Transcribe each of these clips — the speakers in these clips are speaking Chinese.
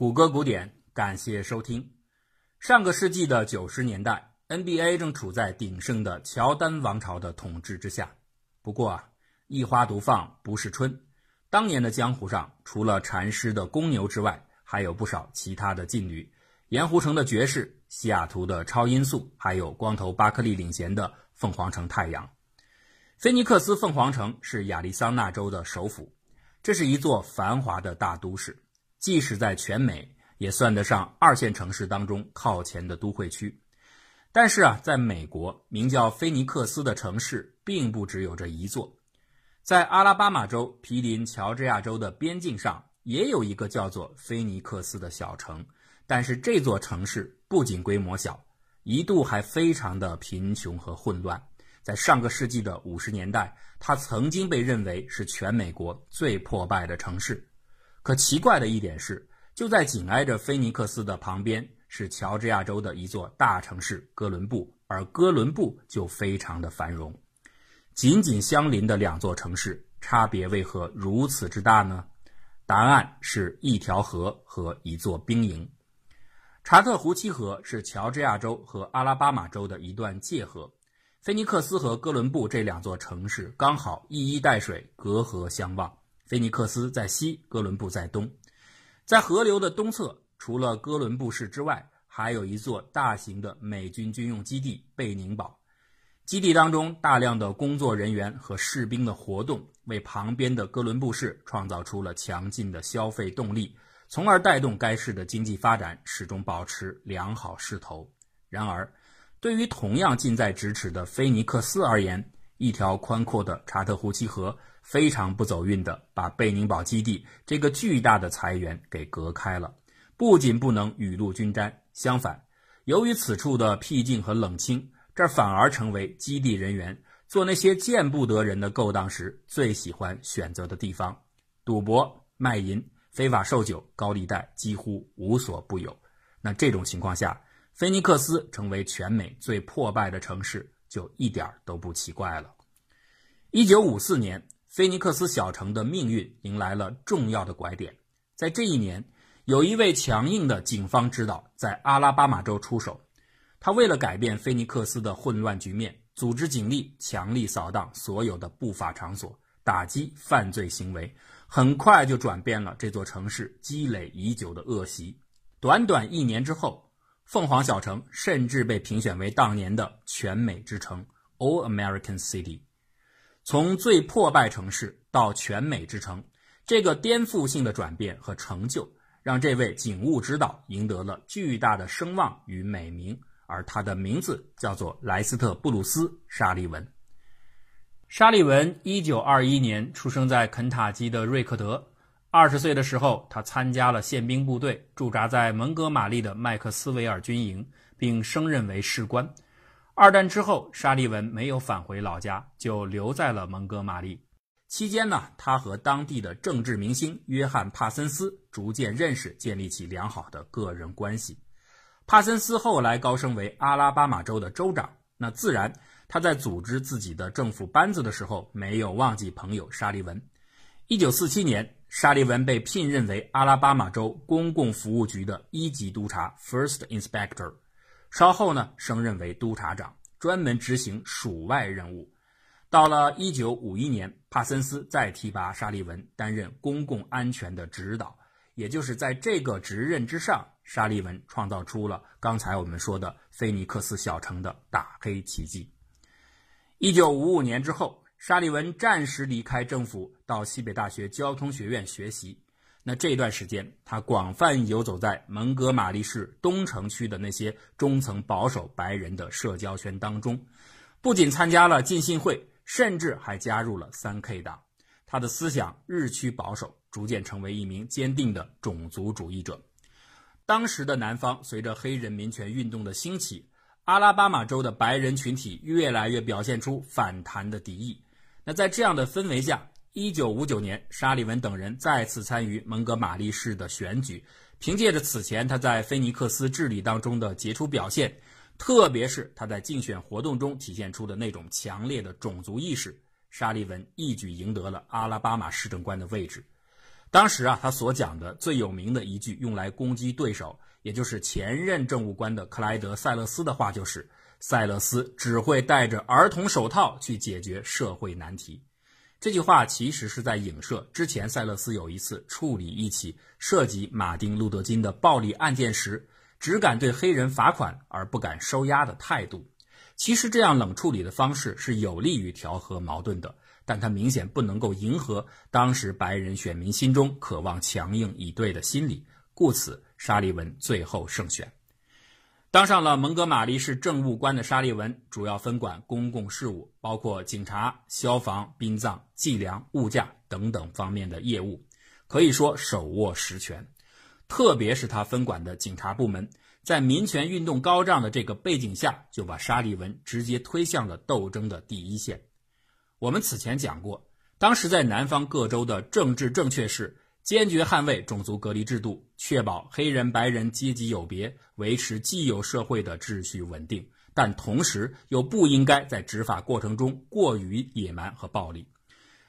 谷歌古典，感谢收听。上个世纪的九十年代，NBA 正处在鼎盛的乔丹王朝的统治之下。不过啊，一花独放不是春。当年的江湖上，除了禅师的公牛之外，还有不少其他的劲旅：盐湖城的爵士、西雅图的超音速，还有光头巴克利领衔的凤凰城太阳。菲尼克斯凤凰城是亚利桑那州的首府，这是一座繁华的大都市。即使在全美，也算得上二线城市当中靠前的都会区。但是啊，在美国，名叫菲尼克斯的城市并不只有这一座。在阿拉巴马州毗邻乔治亚州的边境上，也有一个叫做菲尼克斯的小城。但是这座城市不仅规模小，一度还非常的贫穷和混乱。在上个世纪的五十年代，它曾经被认为是全美国最破败的城市。可奇怪的一点是，就在紧挨着菲尼克斯的旁边，是乔治亚州的一座大城市哥伦布，而哥伦布就非常的繁荣。紧紧相邻的两座城市，差别为何如此之大呢？答案是一条河和一座兵营。查特湖七河是乔治亚州和阿拉巴马州的一段界河，菲尼克斯和哥伦布这两座城市刚好一衣带水，隔河相望。菲尼克斯在西，哥伦布在东，在河流的东侧，除了哥伦布市之外，还有一座大型的美军军用基地——贝宁堡。基地当中大量的工作人员和士兵的活动，为旁边的哥伦布市创造出了强劲的消费动力，从而带动该市的经济发展始终保持良好势头。然而，对于同样近在咫尺的菲尼克斯而言，一条宽阔的查特湖七河。非常不走运的，把贝宁堡基地这个巨大的财源给隔开了。不仅不能雨露均沾，相反，由于此处的僻静和冷清，这反而成为基地人员做那些见不得人的勾当时最喜欢选择的地方。赌博、卖淫、非法售酒、高利贷几乎无所不有。那这种情况下，菲尼克斯成为全美最破败的城市，就一点都不奇怪了。一九五四年。菲尼克斯小城的命运迎来了重要的拐点。在这一年，有一位强硬的警方指导在阿拉巴马州出手。他为了改变菲尼克斯的混乱局面，组织警力强力扫荡所有的不法场所，打击犯罪行为，很快就转变了这座城市积累已久的恶习。短短一年之后，凤凰小城甚至被评选为当年的全美之城 （All American City）。从最破败城市到全美之城，这个颠覆性的转变和成就，让这位警务指导赢得了巨大的声望与美名。而他的名字叫做莱斯特·布鲁斯·沙利文。沙利文一九二一年出生在肯塔基的瑞克德。二十岁的时候，他参加了宪兵部队，驻扎在蒙哥马利的麦克斯韦尔军营，并升任为士官。二战之后，沙利文没有返回老家，就留在了蒙哥马利。期间呢，他和当地的政治明星约翰·帕森斯逐渐认识，建立起良好的个人关系。帕森斯后来高升为阿拉巴马州的州长，那自然他在组织自己的政府班子的时候，没有忘记朋友沙利文。一九四七年，沙利文被聘任为阿拉巴马州公共服务局的一级督察 （First Inspector）。稍后呢，升任为督察长，专门执行属外任务。到了一九五一年，帕森斯再提拔沙利文担任公共安全的指导，也就是在这个职任之上，沙利文创造出了刚才我们说的菲尼克斯小城的大黑奇迹。一九五五年之后，沙利文暂时离开政府，到西北大学交通学院学习。那这段时间，他广泛游走在蒙哥马利市东城区的那些中层保守白人的社交圈当中，不仅参加了浸信会，甚至还加入了三 K 党。他的思想日趋保守，逐渐成为一名坚定的种族主义者。当时的南方随着黑人民权运动的兴起，阿拉巴马州的白人群体越来越表现出反弹的敌意。那在这样的氛围下，一九五九年，沙利文等人再次参与蒙哥马利市的选举。凭借着此前他在菲尼克斯治理当中的杰出表现，特别是他在竞选活动中体现出的那种强烈的种族意识，沙利文一举赢得了阿拉巴马市政官的位置。当时啊，他所讲的最有名的一句用来攻击对手，也就是前任政务官的克莱德·塞勒斯的话，就是“塞勒斯只会戴着儿童手套去解决社会难题”。这句话其实是在影射之前塞勒斯有一次处理一起涉及马丁·路德·金的暴力案件时，只敢对黑人罚款而不敢收押的态度。其实这样冷处理的方式是有利于调和矛盾的，但它明显不能够迎合当时白人选民心中渴望强硬以对的心理，故此沙利文最后胜选。当上了蒙哥马利市政务官的沙利文，主要分管公共事务，包括警察、消防、殡葬、计量、物价等等方面的业务，可以说手握实权。特别是他分管的警察部门，在民权运动高涨的这个背景下，就把沙利文直接推向了斗争的第一线。我们此前讲过，当时在南方各州的政治正确是。坚决捍卫种族隔离制度，确保黑人白人阶级有别，维持既有社会的秩序稳定，但同时又不应该在执法过程中过于野蛮和暴力。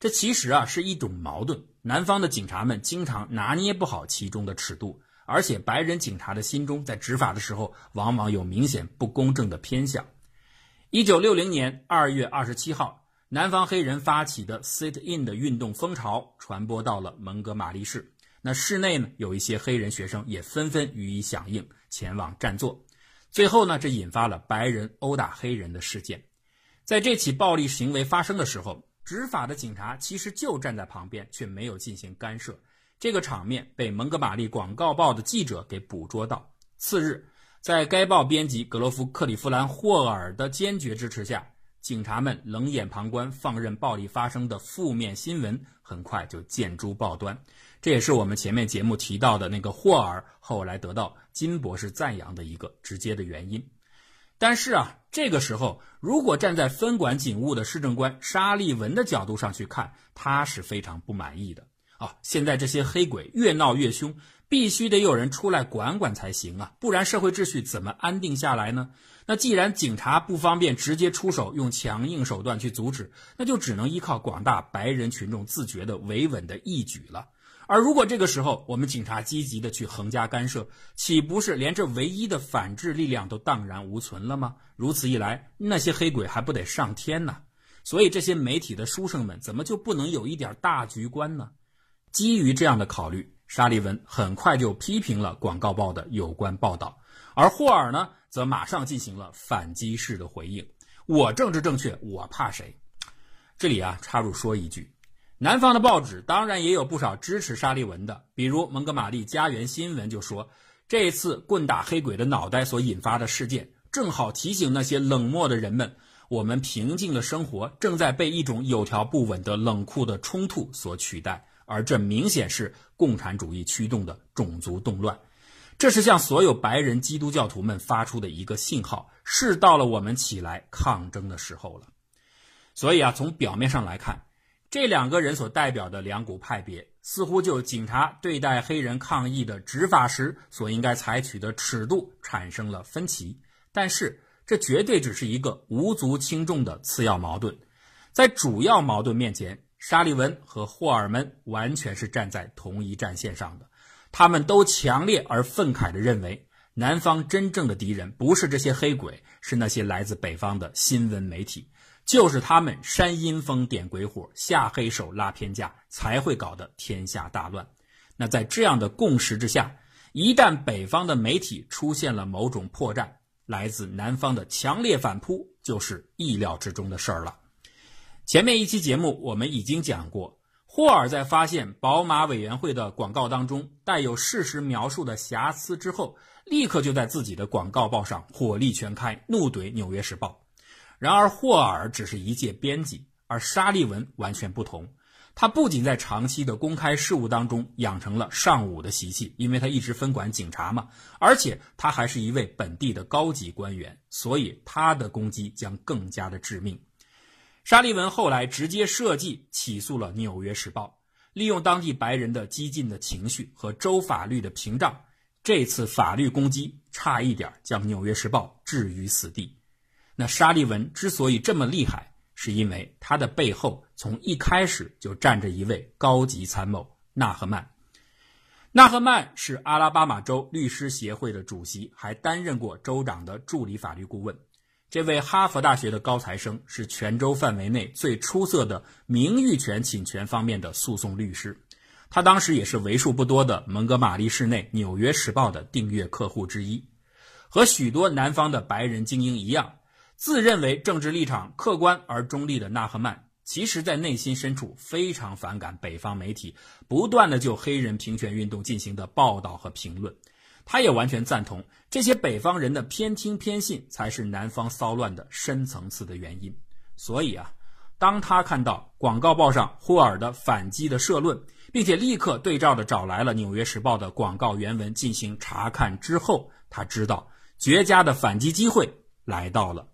这其实啊是一种矛盾。南方的警察们经常拿捏不好其中的尺度，而且白人警察的心中在执法的时候往往有明显不公正的偏向。一九六零年二月二十七号。南方黑人发起的 Sit In 的运动风潮传播到了蒙哥马利市，那市内呢有一些黑人学生也纷纷予以响应，前往占座。最后呢，这引发了白人殴打黑人的事件。在这起暴力行为发生的时候，执法的警察其实就站在旁边，却没有进行干涉。这个场面被蒙哥马利广告报的记者给捕捉到。次日，在该报编辑格罗夫·克里夫兰·霍尔的坚决支持下。警察们冷眼旁观，放任暴力发生的负面新闻，很快就见诸报端。这也是我们前面节目提到的那个霍尔后来得到金博士赞扬的一个直接的原因。但是啊，这个时候如果站在分管警务的市政官沙利文的角度上去看，他是非常不满意的啊！现在这些黑鬼越闹越凶，必须得有人出来管管才行啊，不然社会秩序怎么安定下来呢？那既然警察不方便直接出手，用强硬手段去阻止，那就只能依靠广大白人群众自觉的维稳的义举了。而如果这个时候我们警察积极的去横加干涉，岂不是连这唯一的反制力量都荡然无存了吗？如此一来，那些黑鬼还不得上天呢？所以这些媒体的书生们怎么就不能有一点大局观呢？基于这样的考虑，沙利文很快就批评了广告报的有关报道，而霍尔呢？则马上进行了反击式的回应。我政治正确，我怕谁？这里啊，插入说一句，南方的报纸当然也有不少支持沙利文的，比如蒙哥马利家园新闻就说，这次棍打黑鬼的脑袋所引发的事件，正好提醒那些冷漠的人们，我们平静的生活正在被一种有条不紊的冷酷的冲突所取代，而这明显是共产主义驱动的种族动乱。这是向所有白人基督教徒们发出的一个信号，是到了我们起来抗争的时候了。所以啊，从表面上来看，这两个人所代表的两股派别，似乎就警察对待黑人抗议的执法时所应该采取的尺度产生了分歧。但是，这绝对只是一个无足轻重的次要矛盾，在主要矛盾面前，沙利文和霍尔门完全是站在同一战线上的。他们都强烈而愤慨地认为，南方真正的敌人不是这些黑鬼，是那些来自北方的新闻媒体，就是他们煽阴风、点鬼火、下黑手、拉偏架，才会搞得天下大乱。那在这样的共识之下，一旦北方的媒体出现了某种破绽，来自南方的强烈反扑就是意料之中的事儿了。前面一期节目我们已经讲过。霍尔在发现宝马委员会的广告当中带有事实描述的瑕疵之后，立刻就在自己的广告报上火力全开，怒怼《纽约时报》。然而，霍尔只是一介编辑，而沙利文完全不同。他不仅在长期的公开事务当中养成了尚武的习气，因为他一直分管警察嘛，而且他还是一位本地的高级官员，所以他的攻击将更加的致命。沙利文后来直接设计起诉了《纽约时报》，利用当地白人的激进的情绪和州法律的屏障，这次法律攻击差一点将《纽约时报》置于死地。那沙利文之所以这么厉害，是因为他的背后从一开始就站着一位高级参谋纳赫曼。纳赫曼是阿拉巴马州律师协会的主席，还担任过州长的助理法律顾问。这位哈佛大学的高材生是全州范围内最出色的名誉权侵权方面的诉讼律师。他当时也是为数不多的蒙哥马利市内《纽约时报》的订阅客户之一。和许多南方的白人精英一样，自认为政治立场客观而中立的纳赫曼。其实，在内心深处非常反感北方媒体不断的就黑人平权运动进行的报道和评论。他也完全赞同这些北方人的偏听偏信才是南方骚乱的深层次的原因。所以啊，当他看到广告报上霍尔的反击的社论，并且立刻对照的找来了《纽约时报》的广告原文进行查看之后，他知道绝佳的反击机会来到了。《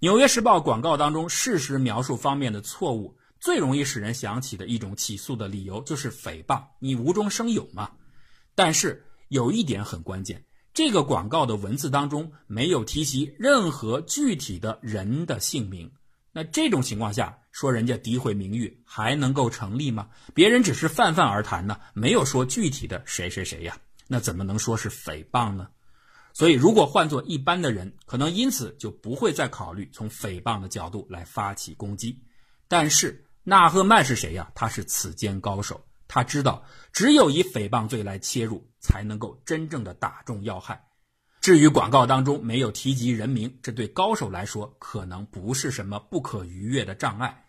纽约时报》广告当中事实描述方面的错误，最容易使人想起的一种起诉的理由就是诽谤，你无中生有嘛。但是有一点很关键，这个广告的文字当中没有提及任何具体的人的姓名。那这种情况下，说人家诋毁名誉还能够成立吗？别人只是泛泛而谈呢，没有说具体的谁谁谁呀，那怎么能说是诽谤呢？所以，如果换做一般的人，可能因此就不会再考虑从诽谤的角度来发起攻击。但是纳赫曼是谁呀？他是此间高手，他知道只有以诽谤罪来切入，才能够真正的打中要害。至于广告当中没有提及人名，这对高手来说可能不是什么不可逾越的障碍。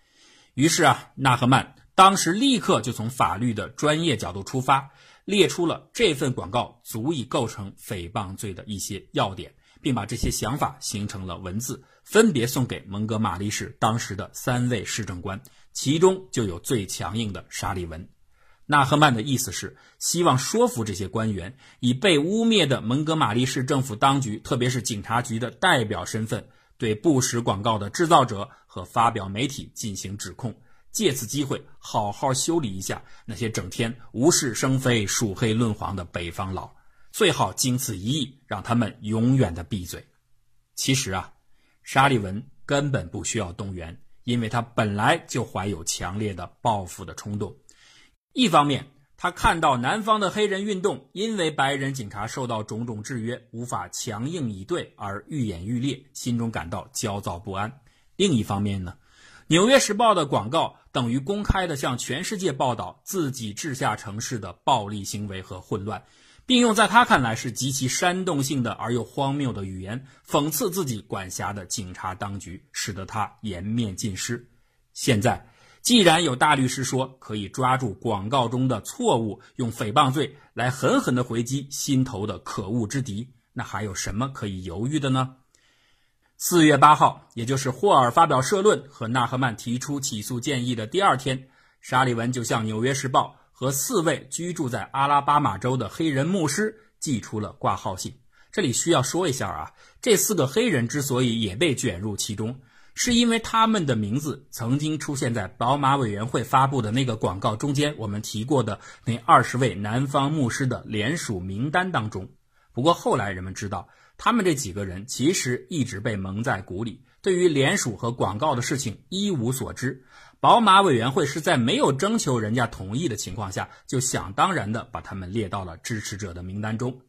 于是啊，纳赫曼当时立刻就从法律的专业角度出发。列出了这份广告足以构成诽谤罪的一些要点，并把这些想法形成了文字，分别送给蒙哥马利市当时的三位市政官，其中就有最强硬的沙利文。纳赫曼的意思是希望说服这些官员，以被污蔑的蒙哥马利市政府当局，特别是警察局的代表身份，对不实广告的制造者和发表媒体进行指控。借此机会，好好修理一下那些整天无事生非、鼠黑论黄的北方佬，最好经此一役，让他们永远的闭嘴。其实啊，沙利文根本不需要动员，因为他本来就怀有强烈的报复的冲动。一方面，他看到南方的黑人运动因为白人警察受到种种制约，无法强硬以对而愈演愈烈，心中感到焦躁不安；另一方面呢？《纽约时报》的广告等于公开的向全世界报道自己治下城市的暴力行为和混乱，并用在他看来是极其煽动性的而又荒谬的语言讽刺自己管辖的警察当局，使得他颜面尽失。现在，既然有大律师说可以抓住广告中的错误，用诽谤罪来狠狠地回击心头的可恶之敌，那还有什么可以犹豫的呢？四月八号，也就是霍尔发表社论和纳赫曼提出起诉建议的第二天，沙利文就向《纽约时报》和四位居住在阿拉巴马州的黑人牧师寄出了挂号信。这里需要说一下啊，这四个黑人之所以也被卷入其中，是因为他们的名字曾经出现在宝马委员会发布的那个广告中间，我们提过的那二十位南方牧师的联署名单当中。不过后来人们知道。他们这几个人其实一直被蒙在鼓里，对于联署和广告的事情一无所知。宝马委员会是在没有征求人家同意的情况下，就想当然的把他们列到了支持者的名单中。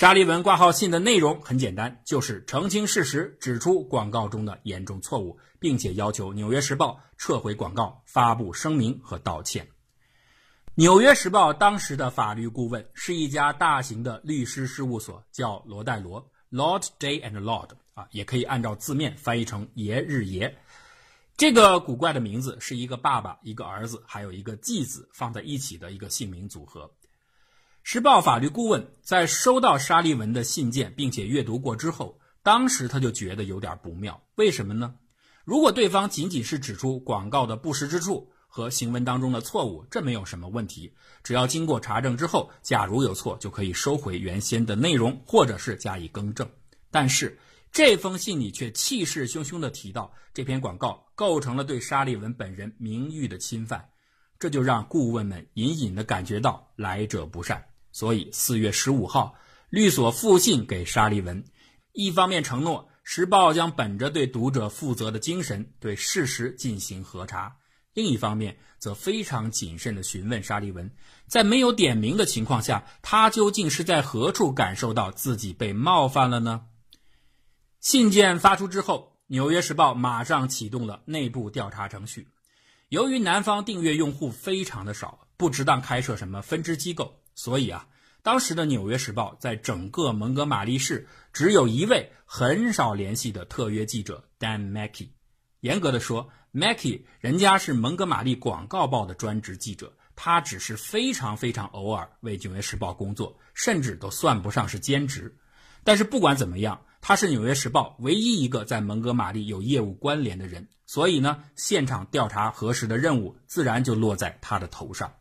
沙利文挂号信的内容很简单，就是澄清事实，指出广告中的严重错误，并且要求《纽约时报》撤回广告、发布声明和道歉。《纽约时报》当时的法律顾问是一家大型的律师事务所，叫罗戴罗 （Lord Day and Lord） 啊，也可以按照字面翻译成“爷日爷”。这个古怪的名字是一个爸爸、一个儿子，还有一个继子放在一起的一个姓名组合。时报法律顾问在收到沙利文的信件并且阅读过之后，当时他就觉得有点不妙。为什么呢？如果对方仅仅是指出广告的不实之处，和行文当中的错误，这没有什么问题。只要经过查证之后，假如有错，就可以收回原先的内容，或者是加以更正。但是这封信里却气势汹汹地提到，这篇广告构成了对沙利文本人名誉的侵犯，这就让顾问们隐隐地感觉到来者不善。所以四月十五号，律所复信给沙利文，一方面承诺《时报》将本着对读者负责的精神，对事实进行核查。另一方面则非常谨慎地询问沙利文，在没有点名的情况下，他究竟是在何处感受到自己被冒犯了呢？信件发出之后，《纽约时报》马上启动了内部调查程序。由于南方订阅用户非常的少，不值当开设什么分支机构，所以啊，当时的《纽约时报》在整个蒙哥马利市只有一位很少联系的特约记者 Dan Mackey。严格的说，Mackey 人家是蒙哥马利广告报的专职记者，他只是非常非常偶尔为《纽约时报》工作，甚至都算不上是兼职。但是不管怎么样，他是《纽约时报》唯一一个在蒙哥马利有业务关联的人。所以呢，现场调查核实的任务自然就落在他的头上。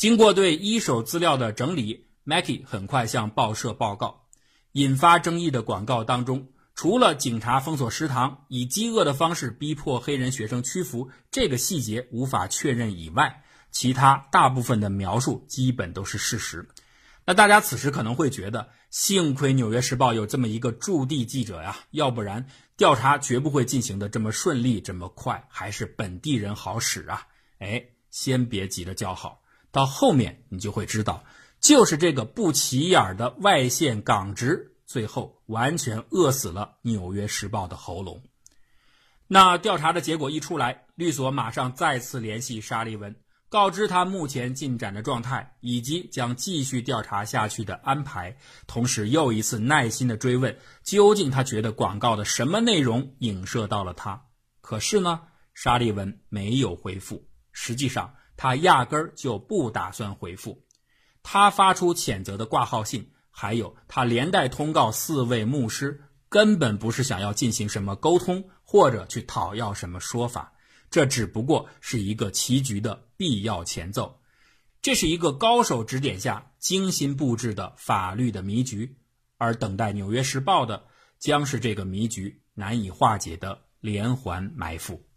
经过对一手资料的整理，Mackie 很快向报社报告，引发争议的广告当中，除了警察封锁食堂、以饥饿的方式逼迫黑人学生屈服这个细节无法确认以外，其他大部分的描述基本都是事实。那大家此时可能会觉得，幸亏《纽约时报》有这么一个驻地记者呀，要不然调查绝不会进行的这么顺利、这么快。还是本地人好使啊！哎，先别急着叫好，到后面你就会知道，就是这个不起眼的外线港职，最后完全饿死了《纽约时报》的喉咙。那调查的结果一出来，律所马上再次联系沙利文。告知他目前进展的状态，以及将继续调查下去的安排，同时又一次耐心的追问，究竟他觉得广告的什么内容影射到了他？可是呢，沙利文没有回复。实际上，他压根儿就不打算回复。他发出谴责的挂号信，还有他连带通告四位牧师，根本不是想要进行什么沟通，或者去讨要什么说法。这只不过是一个棋局的必要前奏，这是一个高手指点下精心布置的法律的迷局，而等待《纽约时报》的将是这个迷局难以化解的连环埋伏。